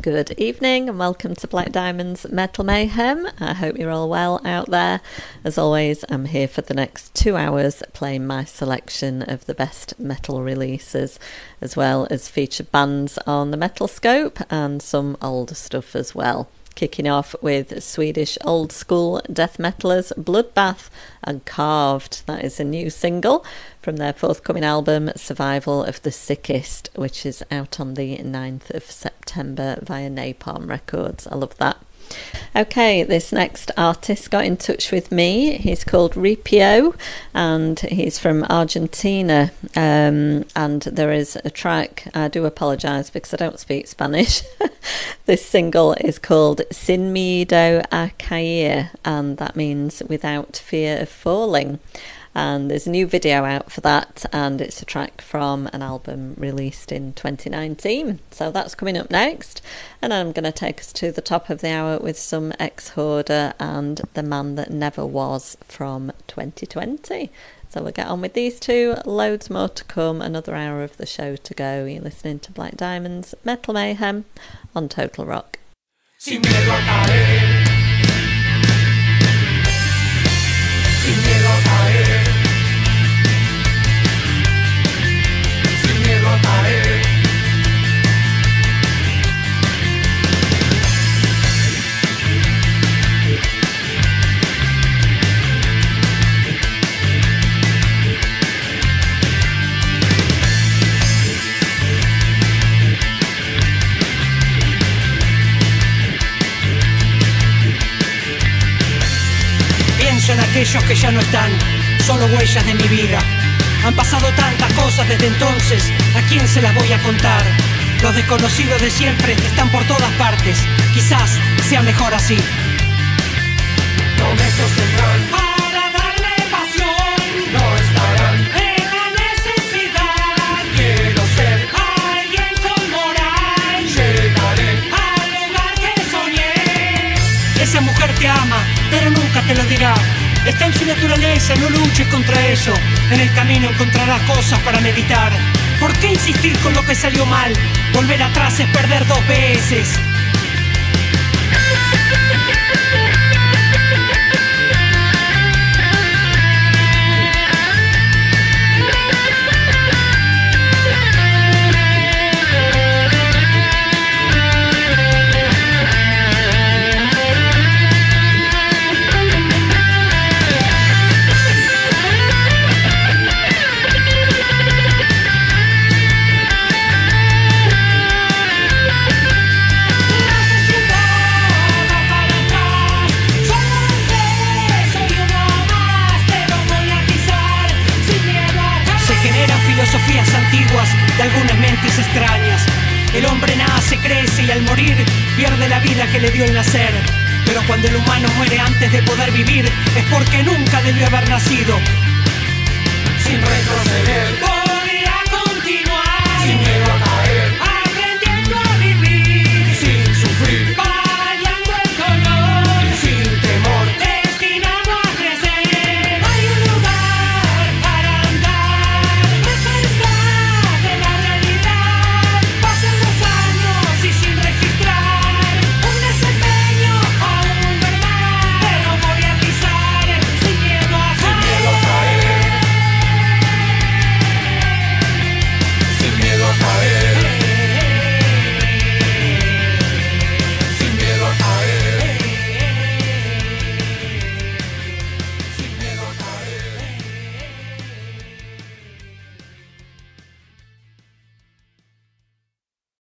Good evening and welcome to Black Diamond's Metal Mayhem. I hope you're all well out there. As always, I'm here for the next two hours playing my selection of the best metal releases, as well as featured bands on the Metal Scope and some older stuff as well. Kicking off with Swedish old school death metalers Bloodbath and Carved. That is a new single from their forthcoming album Survival of the Sickest, which is out on the 9th of September via Napalm Records. I love that. Okay, this next artist got in touch with me. He's called Ripio and he's from Argentina. Um, and there is a track, I do apologise because I don't speak Spanish. this single is called Sin Miedo a Caer, and that means without fear of falling and there's a new video out for that and it's a track from an album released in 2019 so that's coming up next. And i'm going to take us to the top of the hour with some Exhorder and the man that never was from 2020 so we'll get on with these two. Loads more to come. Another hour of the show to go. You're listening to black diamonds metal mayhem on total rock aquellos que ya no están, solo huellas de mi vida. Han pasado tantas cosas desde entonces, ¿a quién se las voy a contar? Los desconocidos de siempre están por todas partes, quizás sea mejor así. No me sostendrán, Para darme pasión no estarán. Esa mujer te ama, pero nunca te lo dirá. Está en su naturaleza, no luches contra eso. En el camino encontrarás cosas para meditar. ¿Por qué insistir con lo que salió mal? Volver atrás es perder dos veces. De algunas mentes extrañas. El hombre nace, crece y al morir pierde la vida que le dio el nacer. Pero cuando el humano muere antes de poder vivir es porque nunca debió haber nacido. Sin retroceder,